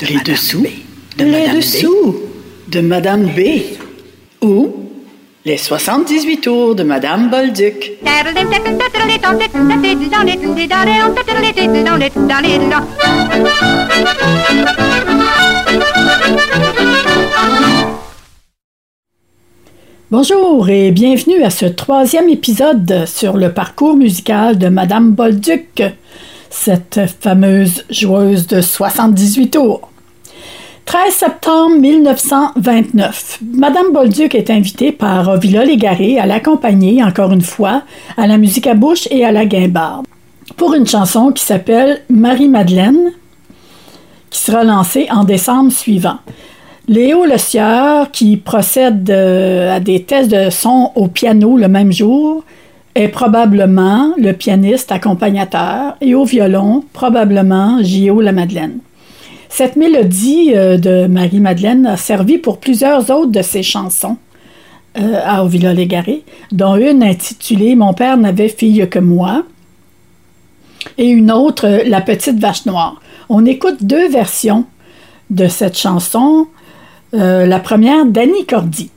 de les dessous, de les dessous de Madame B. Ou les 78 tours de Madame Bolduc. Bonjour et bienvenue à ce troisième épisode sur le parcours musical de Madame Bolduc, cette fameuse joueuse de 78 tours. 13 septembre 1929, Madame Bolduc est invitée par Ovila Légaré à l'accompagner, encore une fois, à la musique à bouche et à la guimbarde, pour une chanson qui s'appelle Marie-Madeleine, qui sera lancée en décembre suivant. Léo Le Sieur, qui procède euh, à des tests de son au piano le même jour, est probablement le pianiste accompagnateur et au violon, probablement Gio La Madeleine. Cette mélodie euh, de Marie-Madeleine a servi pour plusieurs autres de ses chansons euh, à Ovila Légaré, dont une intitulée Mon père n'avait fille que moi et une autre La petite vache noire. On écoute deux versions de cette chanson euh, la première d'Annie Cordy.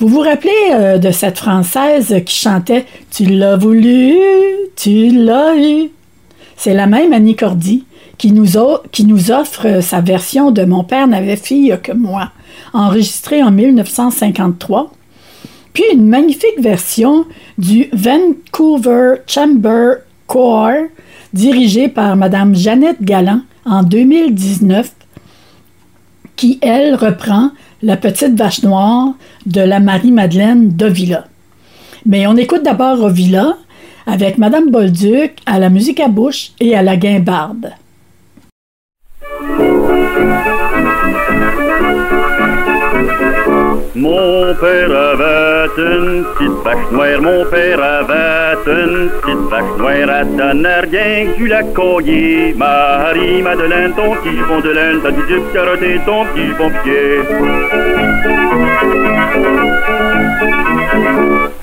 Vous vous rappelez euh, de cette Française qui chantait Tu l'as voulu, tu l'as eu. C'est la même Annie Cordy qui nous, offre sa version de Mon père n'avait fille que moi, enregistrée en 1953, puis une magnifique version du Vancouver Chamber Choir, dirigée par Mme Jeannette Galland en 2019 qui, elle, reprend La petite vache noire de la Marie-Madeleine d'Ovila. Mais on écoute d'abord Ovila avec Madame Bolduc à la musique à bouche et à la guimbarde. Mon père avait une petite vache noire, mon père avait une petite vache noire à que du la coyer. Marie-Madeleine, ton petit fond de laine, t'as du duc carotté, ton petit pompier.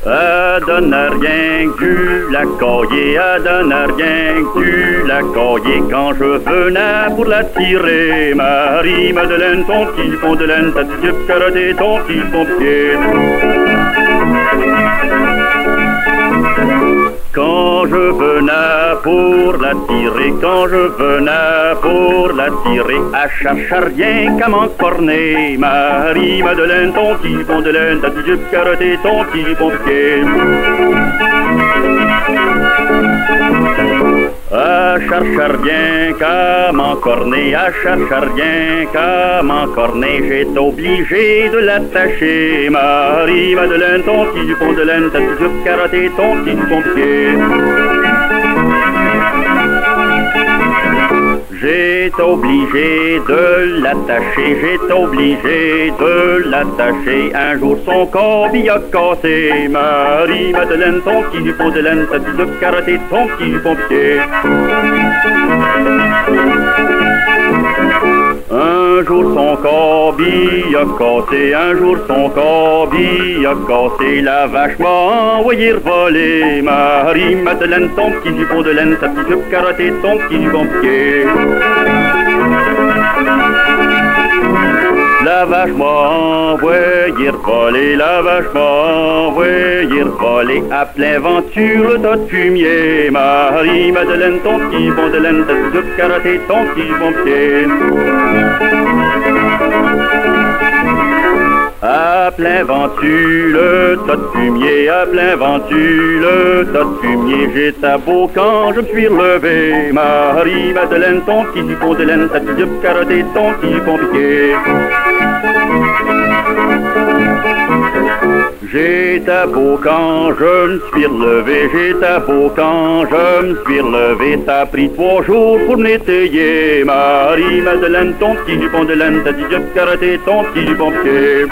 À donner rien que la coyer, à donner rien que la coyer. Quand je venais pour la tirer, Marie-Madeleine, ton petit fond de laine, t'as du duc carotté, ton petit pompier. Quand je venais pour la tirer, quand je venais pour la tirer, à chercher rien qu'à m'encorner. Marie-Madeleine, ton petit fond de laine, t'as du jupe carotté, ton petit pompier. À chercher rien qu'à m'encorner, à chercher rien qu'à m'encorner, j'ai obligé de l'attacher. Marie-Madeleine, ton petit fond de laine, t'as du jupe carotté, ton petit pompier. J'ai obligé de l'attacher, j'ai obligé de l'attacher. Un jour son corbille a cassé. Marie-Madeleine, ton petit fond de laine, t'as de carotté, ton petit pompier. Un jour son corbille a cassé, un jour son corbille a cassé, la vache m'a envoyé voler. Marie-Madeleine, ton petit jupon de laine, ta petite jupe carottée, ton petit pompier. La vache m'a envoyé voler, la vache m'a envoyé voler, à plein venture tas de fumier. Marie-Madeleine, ton petit bon de laine, ta petite jupe carottée, ton petit pompier. À plein ventu, le tas de fumier, à plein ventu, le tas de fumier, j'ai ta quand je me suis relevé. Marie-Madeleine, ton petit jupon de laine, ta petite carottée, ton petit pompier. J'ai ta quand je me suis relevé, j'ai ta beau quand je me suis relevé, a pris trois jours pour m'étayer. Marie-Madeleine, ton petit jupon de laine, ta petite jupe carottée, ton petit pompier.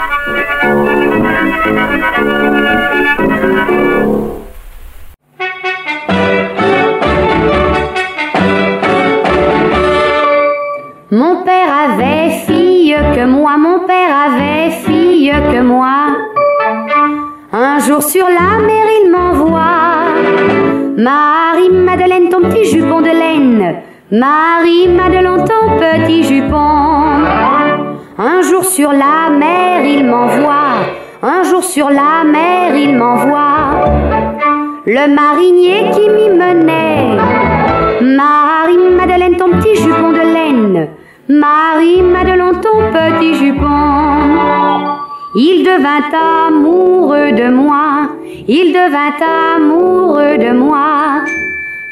Mon père avait fille que moi, mon père avait fille que moi. Un jour sur la mer, il m'envoie. Marie-Madeleine, ton petit jupon de laine. Marie-Madeleine, ton petit jupon. Un jour sur la mer, il m'envoie. Un jour sur la mer, il m'envoie. Le marinier qui m'y menait. Marie-Madeleine, ton petit jupon de laine. Marie-Madeleine, ton petit jupon. Il devint amoureux de moi, il devint amoureux de moi.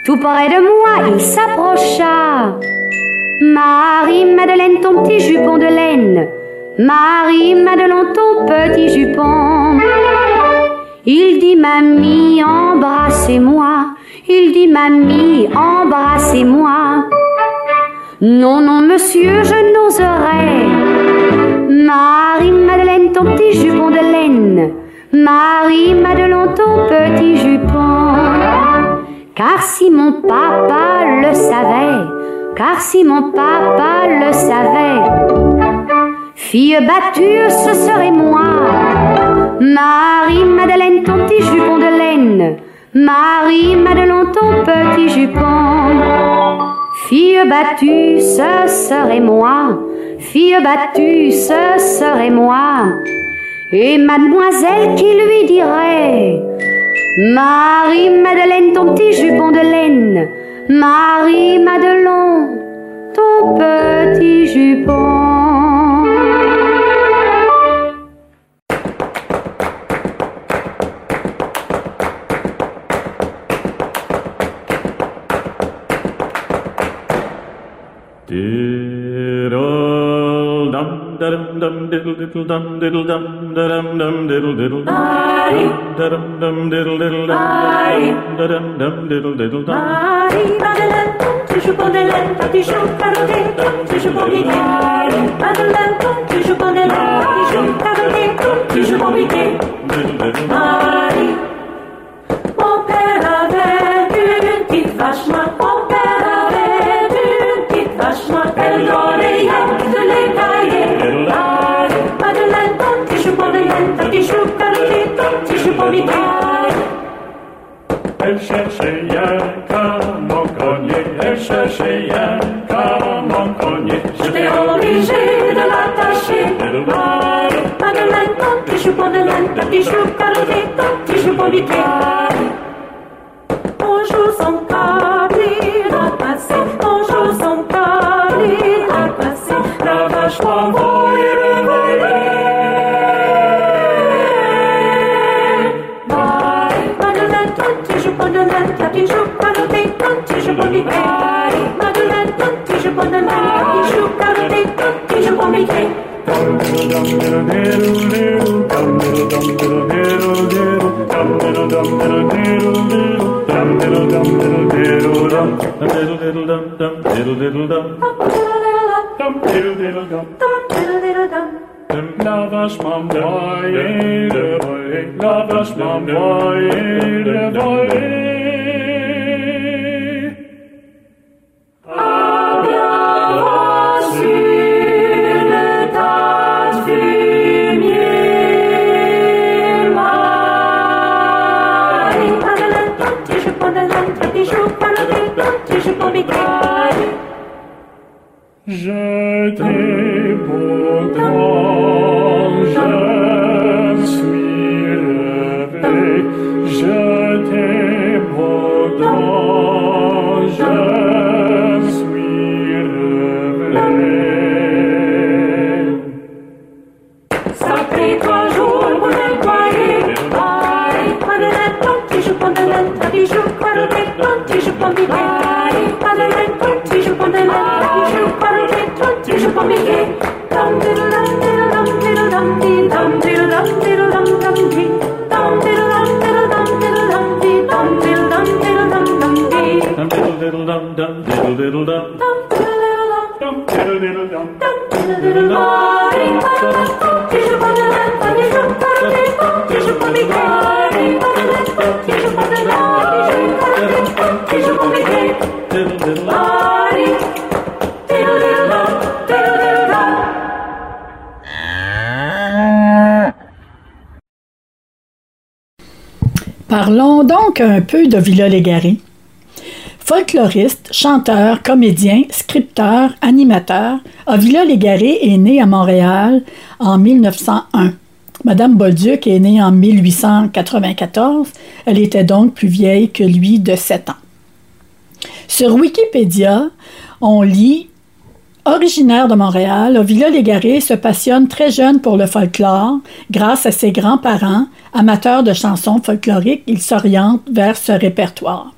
Tout près de moi, il s'approcha. Marie-Madeleine, ton petit jupon de laine. Marie-Madeleine, ton petit jupon. Il dit mamie, embrassez-moi. Il dit mamie, embrassez-moi. Non, non, monsieur, je n'oserais. Marie-Madeleine, petit jupon de laine. Marie-Madeleine, ton petit jupon. Car si mon papa le savait, car si mon papa le savait, fille battue, ce serait moi. Marie-Madeleine, ton petit jupon de laine. Marie-Madeleine, ton petit jupon. Fille battue, ce serait moi. Fille battue, ce serait moi. Et mademoiselle qui lui dirait Marie-Madeleine, ton petit jupon de laine. Marie-Madeleine, ton petit jupon. Dum dum diddle diddle dum diddle dum dum dum diddle diddle dum. Dum dum diddle diddle dum. Dum dum diddle diddle dum. Joues pour des laines, chou caroté, pour Mickey. Madeleine, tu joues pour des laines, chou caroté, tu joues elle cherchait Yanka, mon collier. J'étais obligé de l'attacher. Marie, Madeleine, tu joues pour des laines, petit chou caroté, tu joues pour Lavash mam boye, lavash mam boye, Parlons donc un peu de Villa. Folkloriste, chanteur, comédien, scripteur, animateur, Avila Légaré est né à Montréal en 1901. Madame Bolduc est née en 1894. Elle était donc plus vieille que lui de 7 ans. Sur Wikipédia, on lit Originaire de Montréal, Ovila Légaré se passionne très jeune pour le folklore. Grâce à ses grands-parents, amateurs de chansons folkloriques, il s'oriente vers ce répertoire.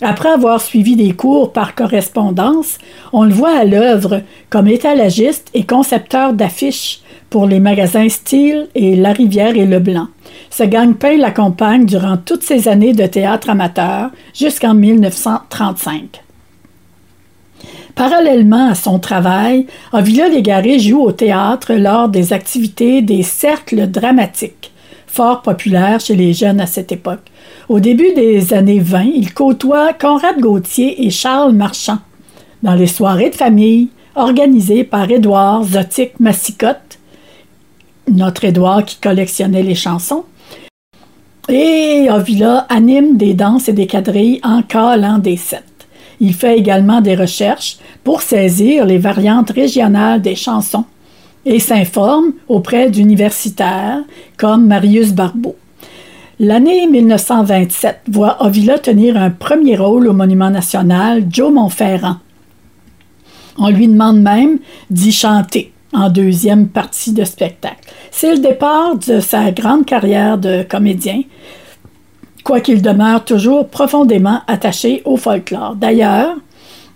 Après avoir suivi des cours par correspondance, on le voit à l'œuvre comme étalagiste et concepteur d'affiches pour les magasins Style et La Rivière et Leblanc. Ce gagne-pain l'accompagne durant toutes ses années de théâtre amateur jusqu'en 1935. Parallèlement à son travail, Avila Légaré joue au théâtre lors des activités des cercles dramatiques, fort populaires chez les jeunes à cette époque. Au début des années 20, il côtoie Conrad Gauthier et Charles Marchand dans les soirées de famille organisées par Édouard Zotique Massicotte, notre Édouard qui collectionnait les chansons. Et Avila anime des danses et des quadrilles en calant des sets. Il fait également des recherches pour saisir les variantes régionales des chansons et s'informe auprès d'universitaires comme Marius Barbeau. L'année 1927 voit Ovila tenir un premier rôle au Monument national Joe Montferrand. On lui demande même d'y chanter en deuxième partie de spectacle. C'est le départ de sa grande carrière de comédien, quoiqu'il demeure toujours profondément attaché au folklore. D'ailleurs,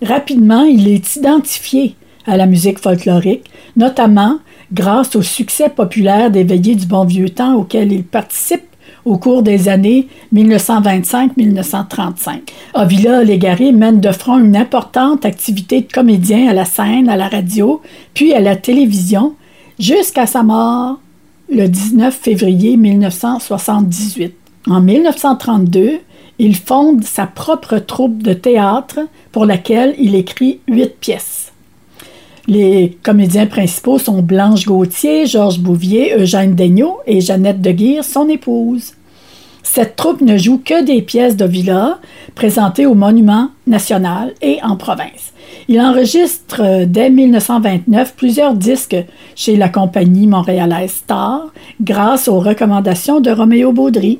rapidement, il est identifié à la musique folklorique, notamment grâce au succès populaire des Veillées du Bon Vieux Temps auquel il participe au cours des années 1925-1935. Avila Légaré mène de front une importante activité de comédien à la scène, à la radio, puis à la télévision, jusqu'à sa mort le 19 février 1978. En 1932, il fonde sa propre troupe de théâtre pour laquelle il écrit huit pièces. Les comédiens principaux sont Blanche Gauthier, Georges Bouvier, Eugène Daigneault et Jeannette de Guire, son épouse. Cette troupe ne joue que des pièces de Villa présentées au Monument national et en province. Il enregistre dès 1929 plusieurs disques chez la compagnie montréalaise Star grâce aux recommandations de Roméo Baudry.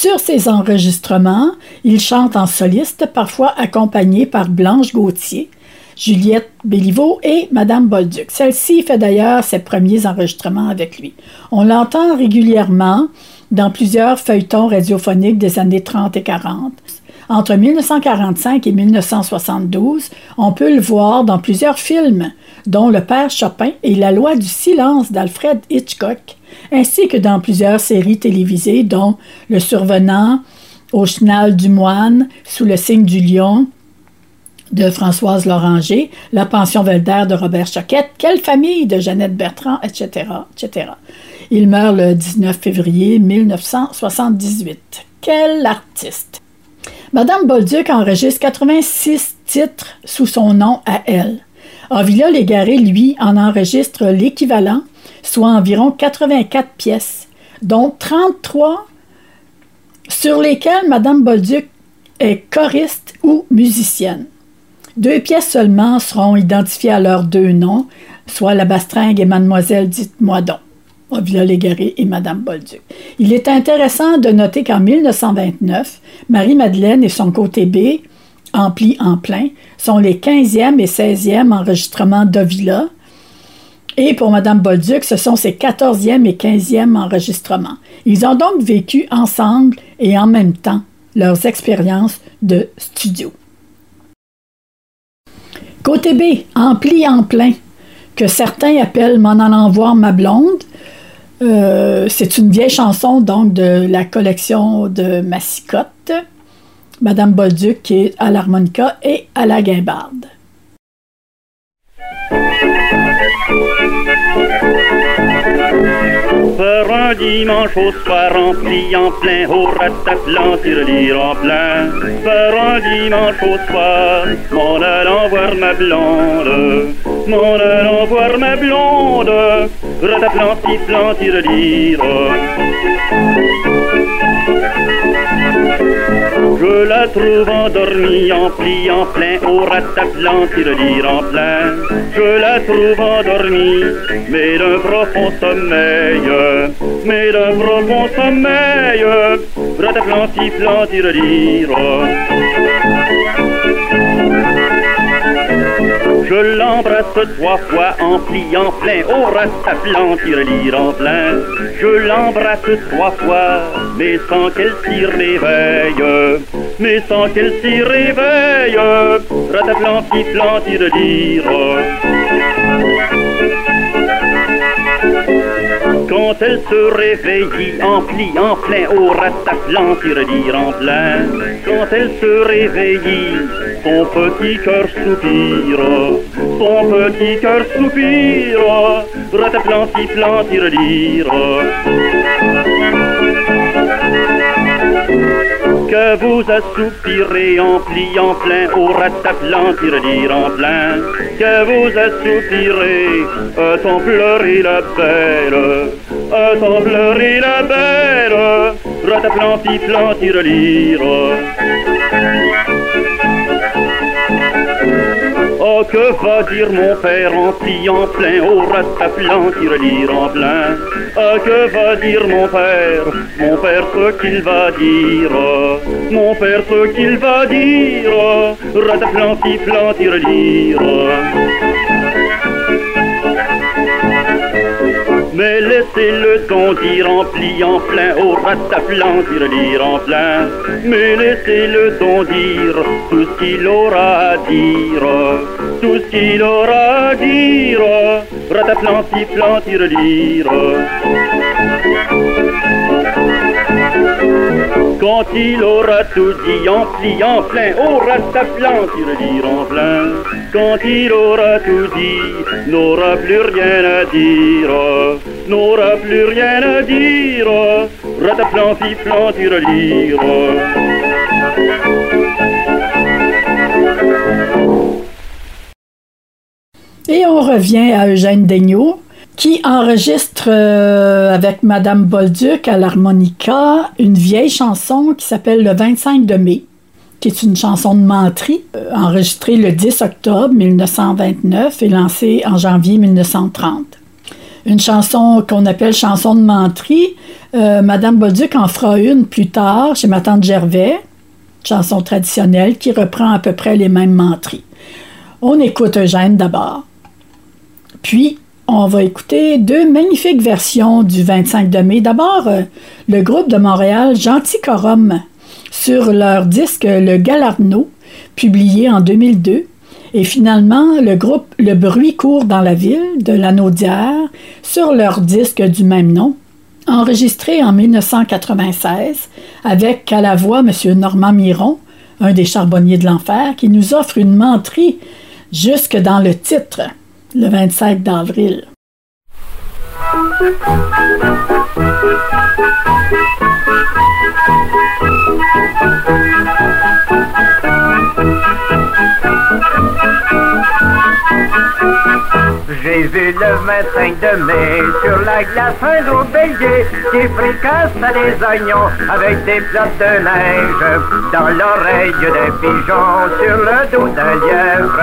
Sur ces enregistrements, il chante en soliste, parfois accompagné par Blanche Gauthier, Juliette Béliveau et Madame Bolduc. Celle-ci fait d'ailleurs ses premiers enregistrements avec lui. On l'entend régulièrement dans plusieurs feuilletons radiophoniques des années 30 et 40. Entre 1945 et 1972, on peut le voir dans plusieurs films, dont Le Père Chopin et La loi du silence d'Alfred Hitchcock, ainsi que dans plusieurs séries télévisées, dont Le Survenant, Au chenal du moine, Sous le signe du lion, de Françoise Loranger, La pension Velder de Robert Choquette, Quelle famille de Jeannette Bertrand, etc., etc. Il meurt le 19 février 1978. Quel artiste! Madame Bolduc enregistre 86 titres sous son nom à elle. Avila Légaré, lui, en enregistre l'équivalent, soit environ 84 pièces, dont 33 sur lesquelles Madame Bolduc est choriste ou musicienne. Deux pièces seulement seront identifiées à leurs deux noms, soit La Bastringue et Mademoiselle Dites-moi donc. Avila Légaré et Madame Bolduc. Il est intéressant de noter qu'en 1929, Marie-Madeleine et son côté B, Ampli en plein, sont les 15e et 16e enregistrements d'Ovila. Et pour Madame Bolduc, ce sont ses 14e et 15e enregistrements. Ils ont donc vécu ensemble et en même temps leurs expériences de studio. Côté B, Ampli en plein, que certains appellent M'en allant voir ma blonde, euh, c'est une vieille chanson donc de la collection de Massicotte, Madame Bolduc qui est à l'harmonica et à la guimbarde. Faire un dimanche au soir rempli en plein au rataplan sur lire en plein. Faire un dimanche au soir, m'en allant voir ma blonde, m'en allant voir ma blonde, rataplan sifflant sur lire. Je la trouve endormie en pliant plein au rataplan, tire en plein. Je la trouve endormie, mais d'un profond sommeil, mais d'un profond sommeil. Rataplan, sifflant, tire Je l'embrasse trois fois en pliant plein, au rataplan, tire en plein. Je l'embrasse trois fois, mais sans qu'elle s'y réveille, mais sans qu'elle s'y réveille. Rataplan, sifflant, tire quand elle se réveille en pliant plein au rataplan, tire en plein. Quand elle se réveille, son petit cœur soupire, son petit cœur soupire, rataplan, sifflant, tire que vous assoupirez en pliant plein au rataplan, tire en plein, que vous assoupirez, sans pleurer la belle, sans pleurer la belle, rataplan, sifflant, tire Oh, que va dire mon père en pliant plein au rataplan, tire en plein. Oh, que va dire mon père, mon père ce qu'il va dire, mon père ce qu'il va dire, rataplan, sifflant, tire mais laissez-le ton dire en pliant plein au rataplan, tire en plein. Mais laissez-le ton dire tout ce qu'il aura à dire, tout ce qu'il aura à dire. Rataplan, sifflant, tire quand il aura tout dit en pliant plein, aura sa plante, il en plein. Quand il aura tout dit, n'aura plus rien à dire, n'aura plus rien à dire. Rataplan, fiflant, lire. Et on revient à Eugène Daigneault, qui enregistre euh, avec Madame Bolduc à l'harmonica une vieille chanson qui s'appelle Le 25 de mai, qui est une chanson de menterie, euh, enregistrée le 10 octobre 1929 et lancée en janvier 1930. Une chanson qu'on appelle chanson de menterie. Euh, Madame Bolduc en fera une plus tard chez ma tante Gervais, chanson traditionnelle qui reprend à peu près les mêmes menteries. On écoute Eugène d'abord. Puis, on va écouter deux magnifiques versions du 25 de mai. D'abord, euh, le groupe de Montréal Gentil Corum sur leur disque Le Galarno, publié en 2002. Et finalement, le groupe Le Bruit court dans la ville de Lanaudière sur leur disque du même nom, enregistré en 1996 avec à la voix M. Normand Miron, un des charbonniers de l'enfer, qui nous offre une menterie jusque dans le titre le 25 d'avril. J'ai vu le 25 de mai sur la glace un gros bélier qui fricasse des oignons avec des plates de neige dans l'oreille d'un pigeon sur le dos d'un lièvre.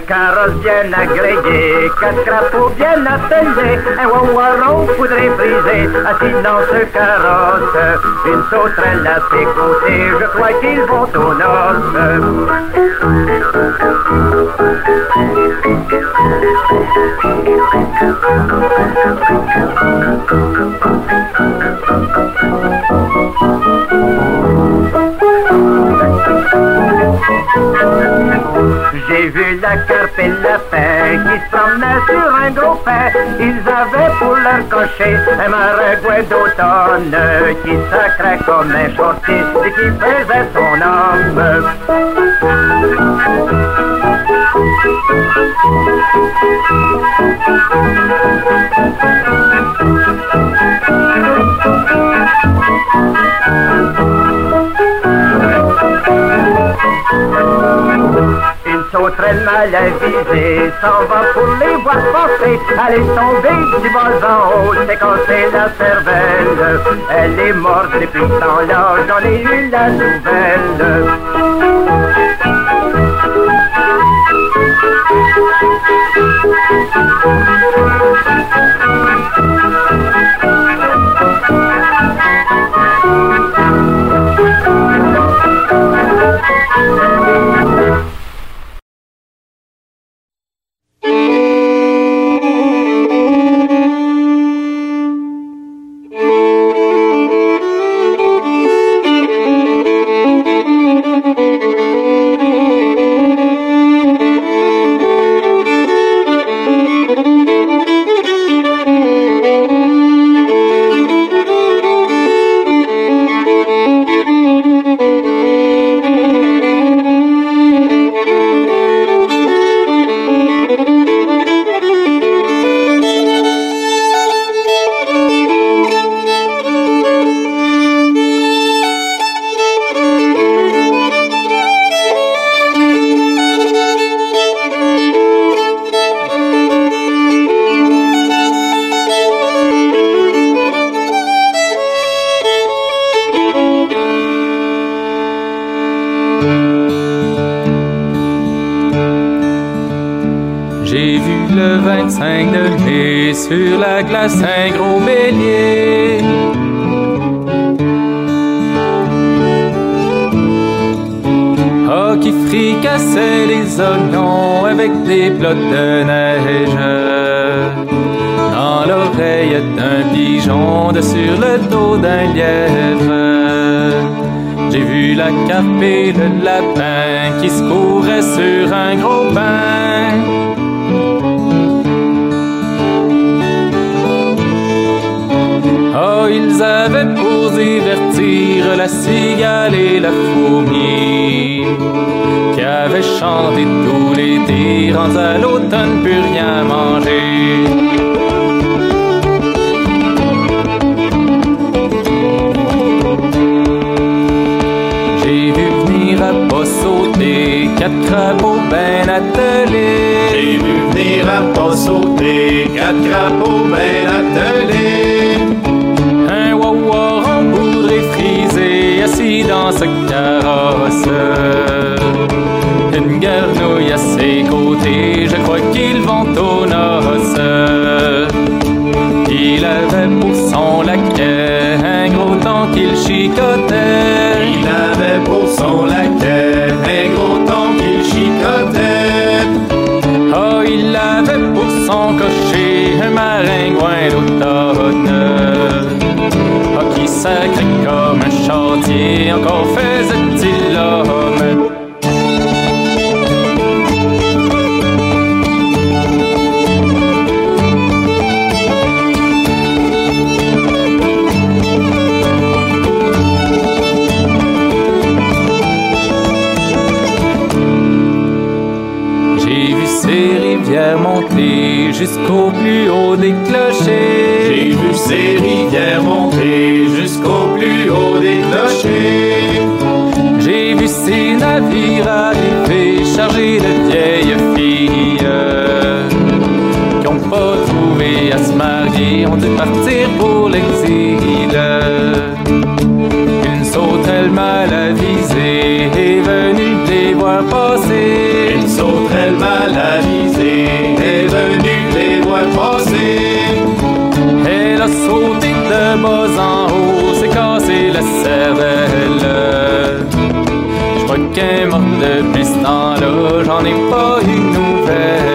Carrosse bien agréé, quatre crapauds bien attendés, un wawaron faudrait briser, assis dans ce carrosse, une sauterelle à ses côtés, je crois qu'ils vont aux J'ai vu la carpe et le lapin qui se promenaient sur un gros pain. Ils avaient pour leur cocher un maringouin d'automne qui sacrait comme un shortiste et qui faisait son homme. Sauterelle mal avisée s'en va pour les voir passer. Elle est tombée du bas en haut, c'est cassé la cervelle. Elle est morte depuis ce temps-là, j'en ai eu la nouvelle. Sur la glace un gros bélier. Oh, qui fricassait les oignons avec des de cigale et la fourmi qui avaient chanté tout l'été, rendus à l'automne, plus rien manger. J'ai vu venir à pas sauter quatre crapauds ben attelés. J'ai vu venir à pas sauter quatre crapauds ben ce carrosse. Une garnouille à ses côtés, je crois qu'ils vont aux noces. Il avait pour son laquais un gros temps qu'il chicotait. Il avait pour son laquais un gros temps qu'il chicotait. Oh, il avait pour son cocher un maringouin d'automne. Oh, qui sacrait comme un encore faisait-il l'homme. J'ai vu ces rivières monter jusqu'au plus haut des clochers. Ces navires arriver chargés de vieilles filles qui ont pas trouvé à se marier, ont dû partir pour l'exil. Une sauterelle mal avisée est venue les voir passer. Une sauterelle mal avisée est venue les voir passer. Elle a sauté de bas en haut, s'est cassé la cervelle. Qu'elle est morte depuis ce temps-là, j'en ai pas eu de nouvelles.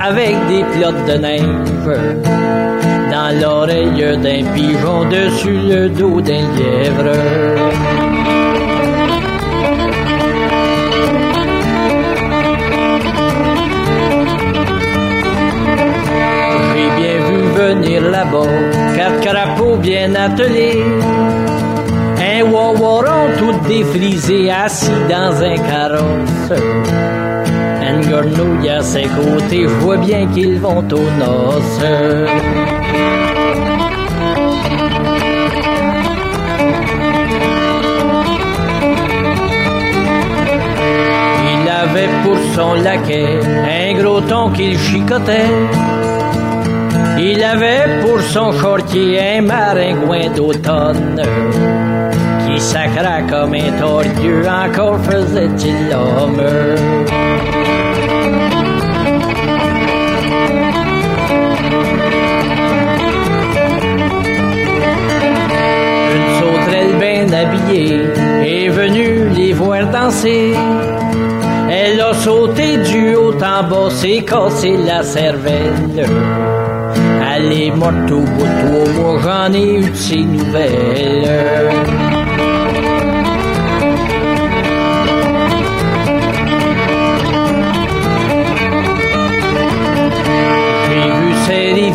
Avec des plottes de neige. Ses côtés, je vois bien qu'ils vont aux noces. Il avait pour son laquais un gros ton qu'il chicotait. Il avait pour son shortier un maringouin d'automne qui sacra comme un torieux, encore faisait-il l'homme. Bien habillée est venue les voir danser. Elle a sauté du haut en bas, s'est cassé la cervelle. Elle est morte au bout de trois mois, j'en ai eu de ses nouvelles.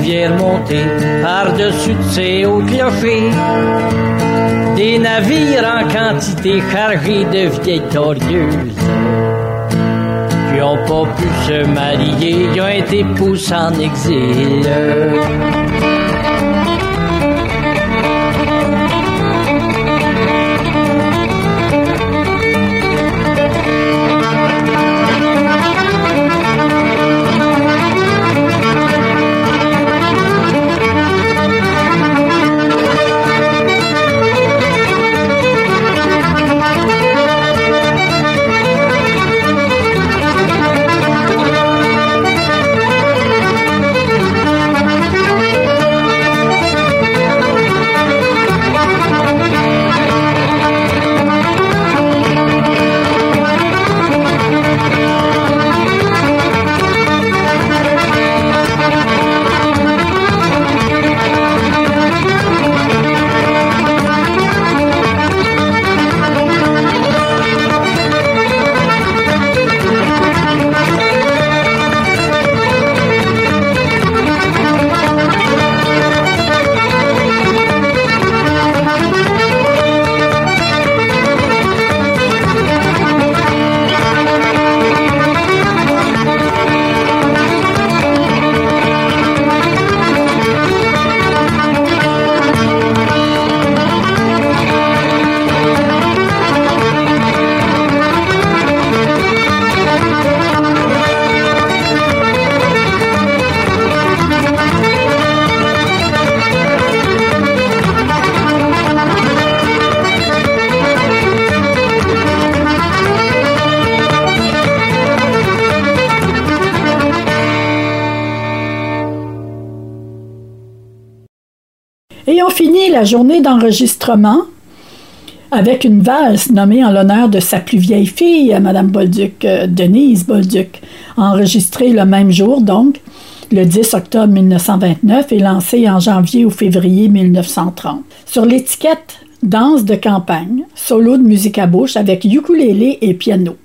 Ces rivières monter par-dessus de ces hauts clochers. Des navires en quantité chargés de vieilles torieuses qui ont pas pu se marier, ils ont été poussés en exil. Et on finit la journée d'enregistrement avec une valse nommée en l'honneur de sa plus vieille fille, Madame Bolduc, euh, Denise Bolduc, enregistrée le même jour, donc, le 10 octobre 1929 et lancée en janvier ou février 1930. Sur l'étiquette Danse de campagne, solo de musique à bouche avec ukulélé et piano.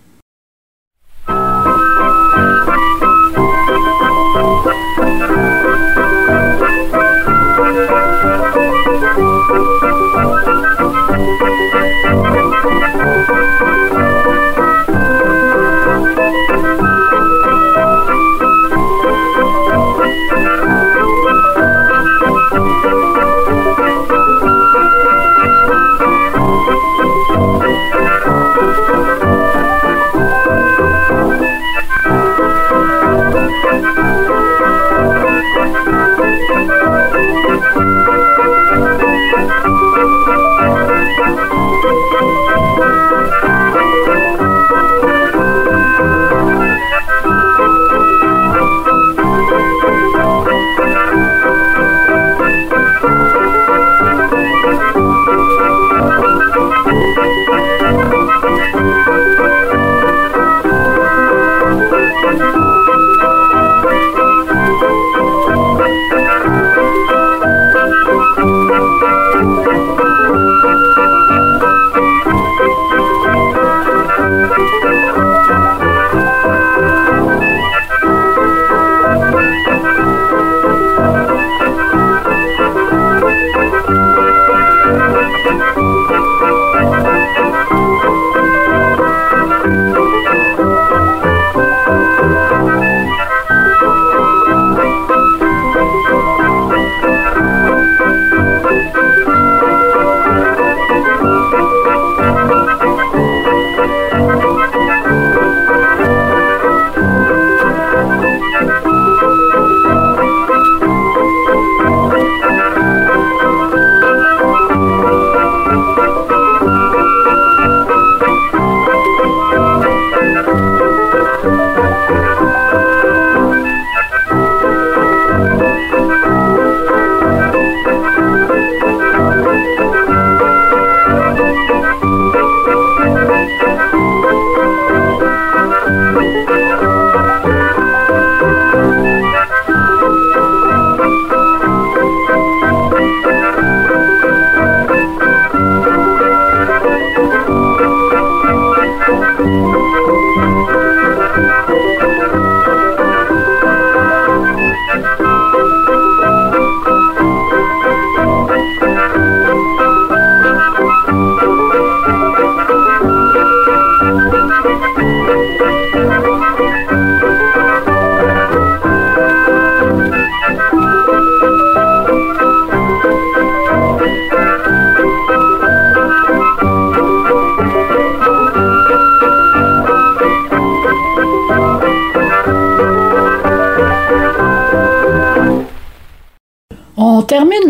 Música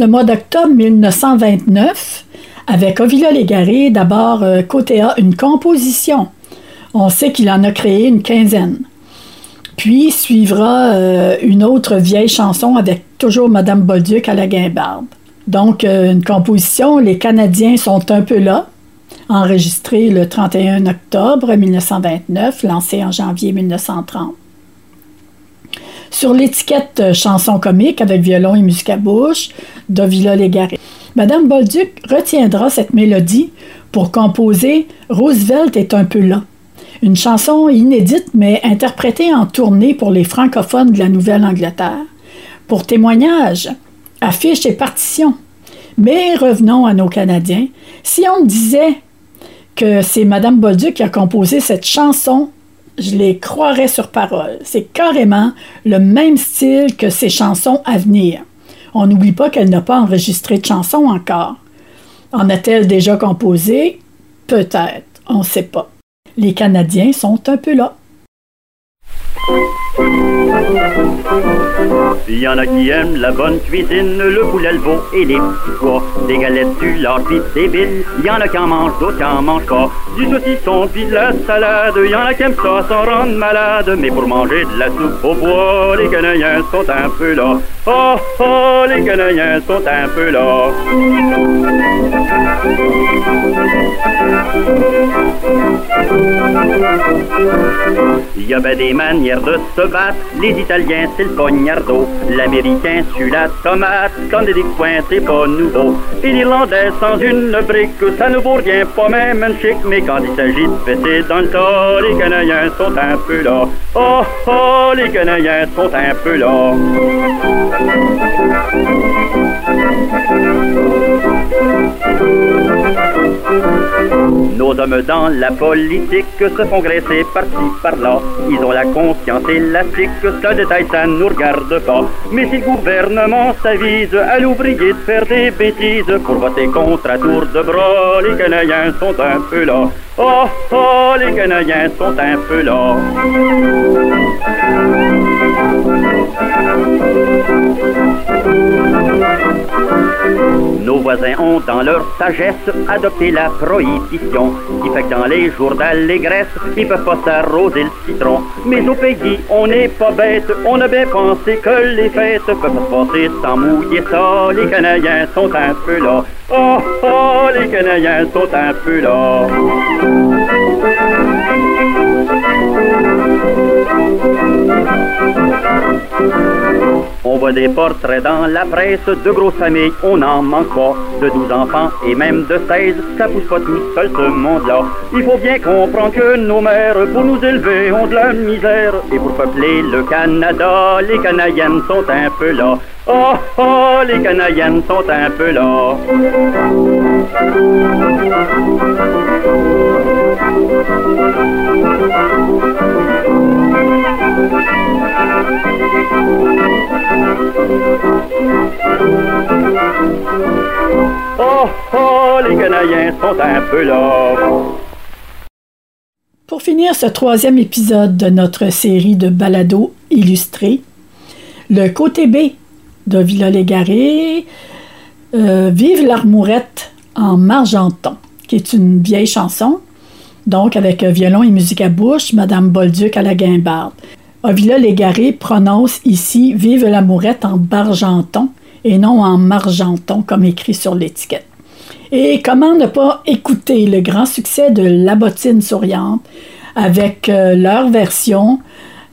le mois d'octobre 1929 avec Ovila Légaré, d'abord euh, A, une composition. On sait qu'il en a créé une quinzaine. Puis suivra euh, une autre vieille chanson avec toujours Madame Bolduc à la guimbarde. Donc, euh, une composition, Les Canadiens sont un peu là, enregistrée le 31 octobre 1929, lancée en janvier 1930. Sur l'étiquette euh, chanson comique avec violon et musique à bouche d'Ovila Légaré. Madame Bolduc retiendra cette mélodie pour composer Roosevelt est un peu là. Une chanson inédite mais interprétée en tournée pour les francophones de la Nouvelle-Angleterre. Pour témoignage, affiche et partition. Mais revenons à nos Canadiens. Si on disait que c'est Madame Bolduc qui a composé cette chanson, je les croirais sur parole. C'est carrément le même style que ses chansons à venir. On n'oublie pas qu'elle n'a pas enregistré de chansons encore. En a-t-elle déjà composé? Peut-être, on ne sait pas. Les Canadiens sont un peu là. Il y en a qui aiment la bonne cuisine, le poulet, le veau et les petits pois, des galettes du lard pis des billes. Il y en a qui en mangent, d'autres qui en mangent pas. Du saucisson pis de la salade, il y en a qui aiment ça sans rendre malade. Mais pour manger de la soupe au bois, les Canadiens sont un peu là. Oh oh, les Canadiens sont un peu là. Il y a des manières de se battre. Les Italiens, c'est le poignardo. L'Américain, sur la tomate. Quand des coins, c'est pas nouveau. Et l'Irlandais, sans une brique, ça ne vaut rien, pas même un chic. Mais quand il s'agit de fesser dans le tas, les Canadiens sont un peu là. Oh oh, les Canadiens sont un peu là. Hommes dans la politique se font graisser par-ci par-là. Ils ont la conscience élastique, ce détail ça nous regarde pas. Mais si le gouvernement s'avise à l'ouvrier de faire des bêtises pour voter contre à tour de bras, les Canadiens sont un peu là. Oh oh, les Canadiens sont un peu là. Nos voisins ont dans leur sagesse adopté la prohibition qui fait que dans les jours d'allégresse, ils peuvent pas s'arroser le citron. Mais au pays, on n'est pas bête, on a bien pensé que les fêtes peuvent se passer sans mouiller ça. Les Canadiens sont un peu là. Oh oh, les Canadiens sont un peu là. On voit des portraits dans la presse de grosses familles, on n'en manque pas. De 12 enfants et même de 16, ça pousse pas tout seul ce monde-là. Il faut bien comprendre que nos mères, pour nous élever, ont de la misère. Et pour peupler le Canada, les Canadiennes sont un peu là. Oh oh, les Canadiennes sont un peu là. Pour finir ce troisième épisode de notre série de balados illustrés, le côté B de Légaré, euh, Vive l'armourette en Margenton, qui est une vieille chanson, donc avec violon et musique à bouche, Madame Bolduc à la guimbarde. Ovila Légaré prononce ici Vive l'amourette en bargenton et non en margenton comme écrit sur l'étiquette. Et comment ne pas écouter le grand succès de La bottine souriante avec euh, leur version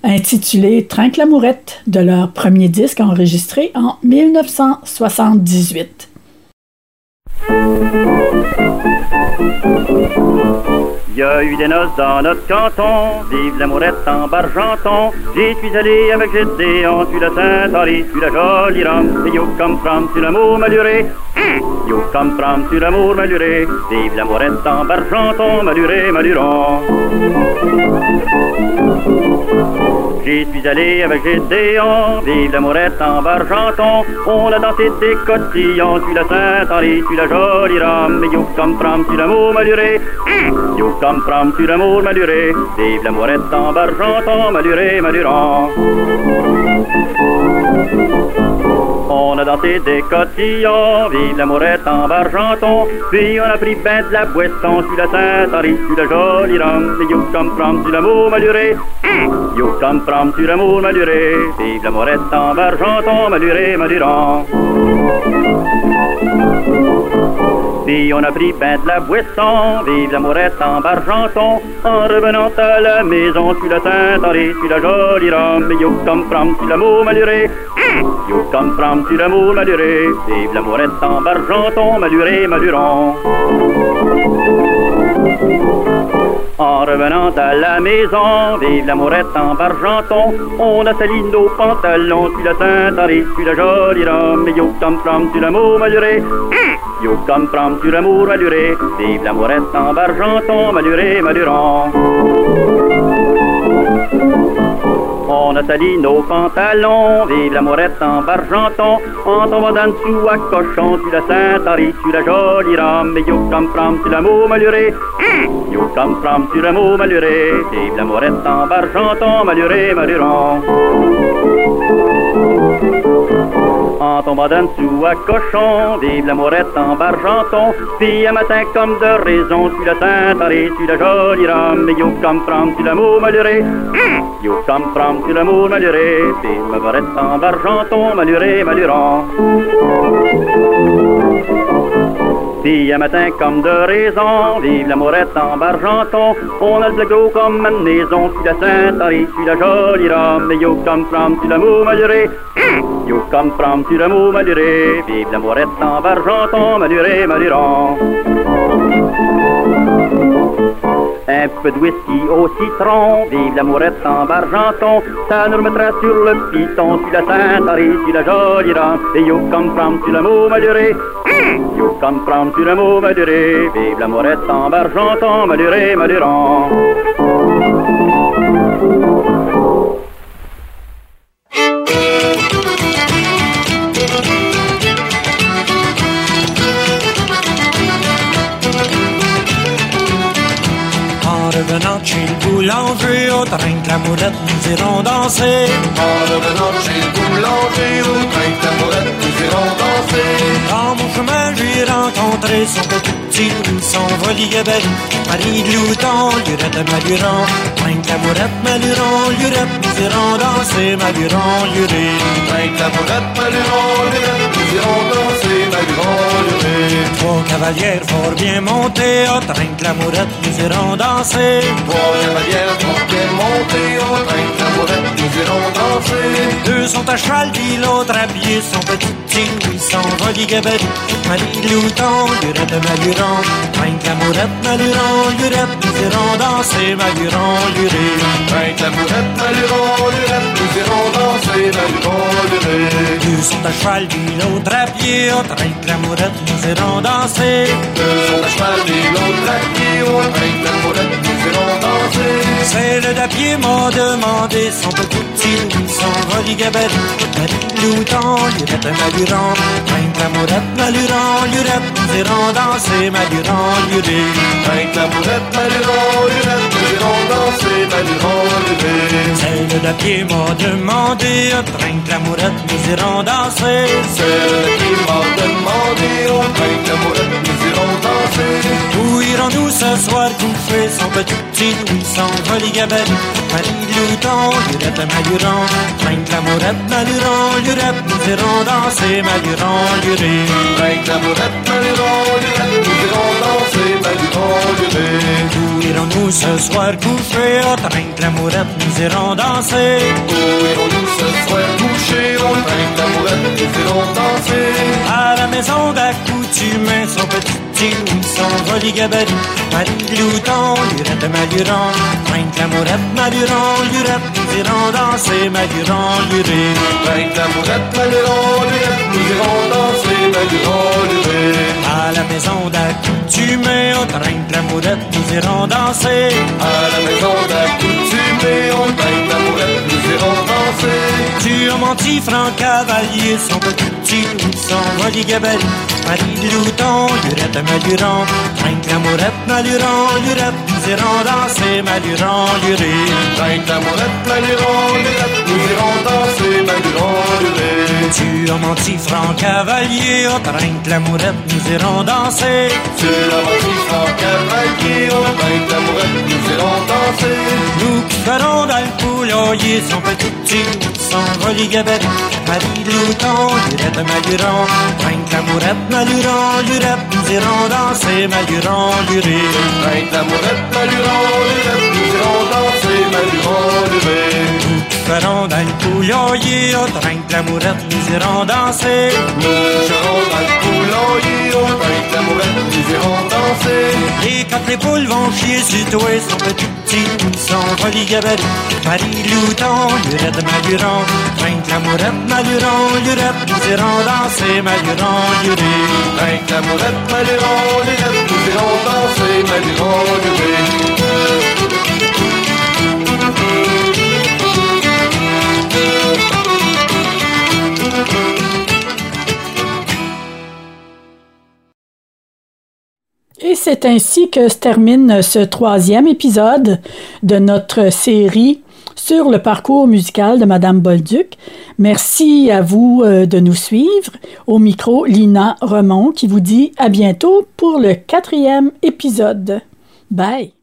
intitulée Trinque l'amourette de leur premier disque enregistré en 1978. Il y a eu des noces dans notre canton, vive l'amourette en bargenton. J'y suis allé avec Gédéon, tu la Saint-Henri, tu la jolie rame. Et you come tu l'amour maluré. You come tu l'amour maluré. Vive l'amourette en bargenton, maluré, maluron. J'y suis allé avec Gédéon, vive l'amourette en bargenton. On a dansé des cotillons, tu la Saint-Henri, tu la jolie joli rhum. You come sur l'amour maluré. You come from sur l'amour maluré. Vive l'amourette en bargenton, maluré, malurant. On a dansé des cotillons, vive l'amourette en bargenton. Puis on a pris ben de la boisson sur la Sainte-Henri, sur le joli rhum. You come from sur l'amour maluré. You come from sur l'amour maluré. Vive l'amourette en bargenton, maluré, malurant. Puis on a pris ben de la boisson, vive l'amourette en bargenton, en revenant à la maison sur la Sainte-Henri, sur la jolie rhum, you come from sur l'amour maluré, you come from sur l'amour maluré, vive l'amourette en bargenton, maluré, malurant. En revenant à la maison, vive l'amourette en bargenton, on a nos pantalons sur la Sainte-Henri, sur la jolie rhum, you come from sur l'amour maluré, you come from sur l'amour maluré, vive l'amourette en bargenton, maluré, malurant. On nos pantalons, vive l'amourette en bargenton, en tombant d'en dessous à cochon sur la Sainte-Henri, sur la jolie rame, you come from sur l'amour maluré, you come from sur l'amour maluré, vive l'amourette en bargenton, maluré, malurant. Tombant d'en dessous à cochon, vive l'amourette en bargenton, puis un matin comme de raison, sur la Sainte-Henri, sur la jolie rame, you come from sur l'amour maluré, you come sur l'amour maluré, vive l'amourette en bargenton, maluré, malurant. Puis un matin comme de raison, vive l'amourette en bargenton, on a le gros comme une maison, sur la Sainte-Henri, sur la jolie rame, you come from sur l'amour maluré, you come from sur l'amour maluré, vive l'amourette en bargenton, maluré, malurant. Un peu de whisky au citron, vive l'amourette en bargenton, ça nous remettra sur le piton, sur la Sainte-Henri, sur la jolie rame, et you come from sur l'amour maluré, you come from sur l'amour maluré, vive l'amourette en bargenton, maluré, malurant. Chez le boulanger, au train que l'amourette nous irons danser. En revenant de chez le boulanger, au train que l'amourette nous irons danser. Dans mon chemin, j'ai rencontré son petit son voli gabarit. Marie de Louton, lurette à Maluron. Train que l'amourette, Maluron, lurette, nous irons danser, Maluron, lurette. Train que l'amourette, Maluron, lurette, irons danser, Maluron, lurette. Trois cavalières fort bien montées, au train l'amourette, nous irons danser. Trois cavalières fort bien montées, au train l'amourette, nous irons danser. Deux sont à cheval, l'autre à pied, son petit petit Louis, son voli gabarit. Marie de Louton, lurette Maluron. Train que l'amourette, Maluron, lurette, nous irons danser, Maluron, lurette. Train que l'amourette, Maluron, lurette, nous irons danser, Maluron, lurette. Deux sont à cheval, puis l'autre à pied, au train que l'amourette, nous irons danser. Deux sont à cheval, puis l'autre à pied, au train que l'amourette, nous irons danser. Celle d'à-pied m'a demandé son petit petit Louis, son voli gabarit. Marie de Louton, lurette à Maluron. Train que l'amourette, Maluron, lurette, nous irons danser, Maluron, lurette. Train que l'amourette, Maluron, lurette, danser. Celle d'à-pied m'a demandé, au train que l'amourette, nous irons danser. Celle qui m'a demandé, au train que l'amourette, nous irons danser. Où irons-nous ce soir coucher son petit petit Louis, son joli gabarit? Marie de Louton, lurette Maluron. Train que l'amourette, Maluron, lurette, nous irons danser, Maluron, lurette. L'amourette, Maluron, lurette, nous irons danser, Maluron, lurette. Irons-nous ce soir coucher au train que l'amourette, nous irons danser? Où irons-nous ce soir coucher au train que l'amourette, nous irons danser? À la maison d'accoutumée, son petit son joli gabarit. Marie de lurette, nous irons danser. À la maison nous irons danser. À la maison d'accoutumée, au train que l'amourette, nous irons danser. Tu as menti, Franck Cavalier, son petit son voli gabarit. Marie Louton, lurette, maluron, Frank Lamourette, maluron, lurette, nous irons danser, maluron, luré. Frank Lamourette, maluron, lurette, nous irons danser, maluron, luré. Tu as menti, Franck Cavalier, au train de l'amourette, nous irons danser. Tu as menti, Franck Cavalier, au train de l'amourette, nous irons danser. Nous qui ferons dans le poulailler, son petit petit, son voli gabarit. Marie Louton, lurette, maluron, Frank Lamourette, maluron, lurette, nous irons danser, maluron, luré. Frank Lamourette, maluron, lurette, nous irons danser. Ferons dans le poulailler, au train l'amourette, nous irons danser. Nous serons dans le poulailler, au train l'amourette, nous irons danser. Et quand les poules vont chier sur toi, son petit petit, son voli gabarit. Marie Louton, lurette, maluron, train de l'amourette, maluron, lurette, nous irons danser, maluron, luré. Train de l'amourette, maluron, lurette, nous irons danser, maluron, luré. C'est ainsi que se termine ce troisième épisode de notre série sur le parcours musical de Madame Bolduc. Merci à vous euh, de nous suivre. Au micro, Lina Remond qui vous dit à bientôt pour le quatrième épisode. Bye!